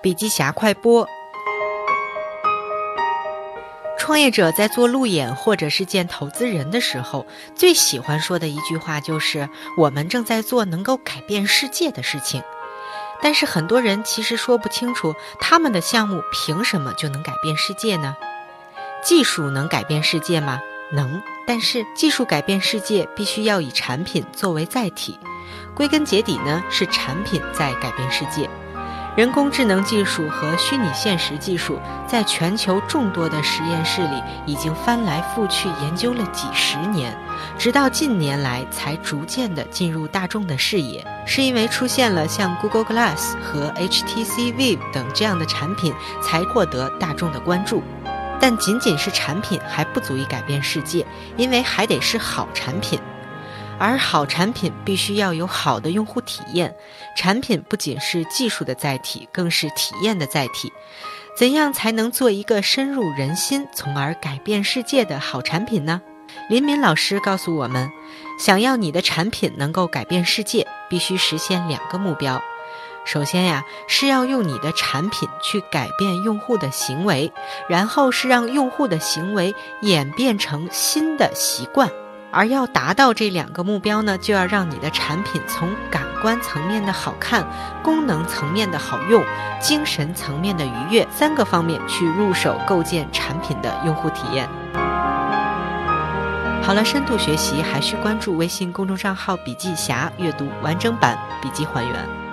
笔记侠快播。创业者在做路演或者是见投资人的时候，最喜欢说的一句话就是：“我们正在做能够改变世界的事情。”但是很多人其实说不清楚，他们的项目凭什么就能改变世界呢？技术能改变世界吗？能，但是技术改变世界必须要以产品作为载体。归根结底呢，是产品在改变世界。人工智能技术和虚拟现实技术在全球众多的实验室里已经翻来覆去研究了几十年，直到近年来才逐渐的进入大众的视野，是因为出现了像 Google Glass 和 HTC Vive 等这样的产品，才获得大众的关注。但仅仅是产品还不足以改变世界，因为还得是好产品。而好产品必须要有好的用户体验，产品不仅是技术的载体，更是体验的载体。怎样才能做一个深入人心，从而改变世界的好产品呢？林敏老师告诉我们，想要你的产品能够改变世界，必须实现两个目标。首先呀，是要用你的产品去改变用户的行为，然后是让用户的行为演变成新的习惯。而要达到这两个目标呢，就要让你的产品从感官层面的好看、功能层面的好用、精神层面的愉悦三个方面去入手构建产品的用户体验。好了，深度学习还需关注微信公众账号“笔记侠”，阅读完整版笔记还原。